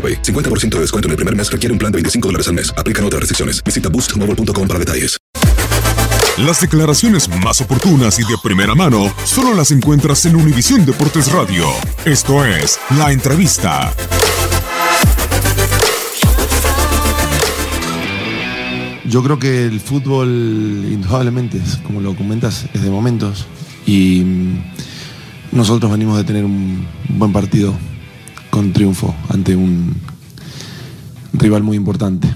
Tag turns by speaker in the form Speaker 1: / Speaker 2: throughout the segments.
Speaker 1: AroPay. 50% de descuento en el primer mes requiere un plan de 25 dólares al mes. Aplican otras restricciones. Visita boostmobile.com para detalles.
Speaker 2: Las declaraciones más oportunas y de primera mano solo las encuentras en Univisión Deportes Radio. Esto es La Entrevista.
Speaker 3: Yo creo que el fútbol, indudablemente, como lo comentas, es de momentos. Y mm, nosotros venimos de tener un buen partido con triunfo ante un rival muy importante.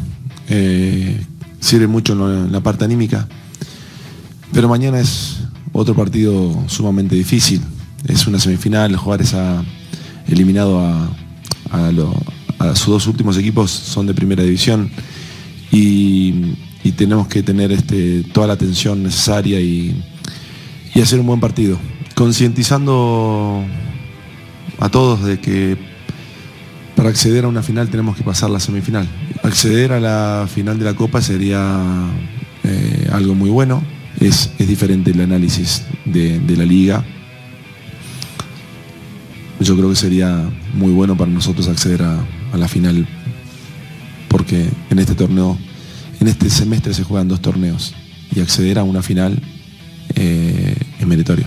Speaker 3: Eh, sirve mucho en, lo- en la parte anímica, pero mañana es otro partido sumamente difícil. Es una semifinal, jugar esa eliminado a, a lo- a sus dos últimos equipos son de primera división y, y tenemos que tener este, toda la atención necesaria y, y hacer un buen partido. Concientizando a todos de que para acceder a una final tenemos que pasar la semifinal. Acceder a la final de la Copa sería eh, algo muy bueno. Es, diferente el análisis de, la liga. Yo creo que sería muy bueno para nosotros acceder a, a la final porque en este torneo, en este semestre se juegan dos torneos y acceder a una final eh, es meritorio.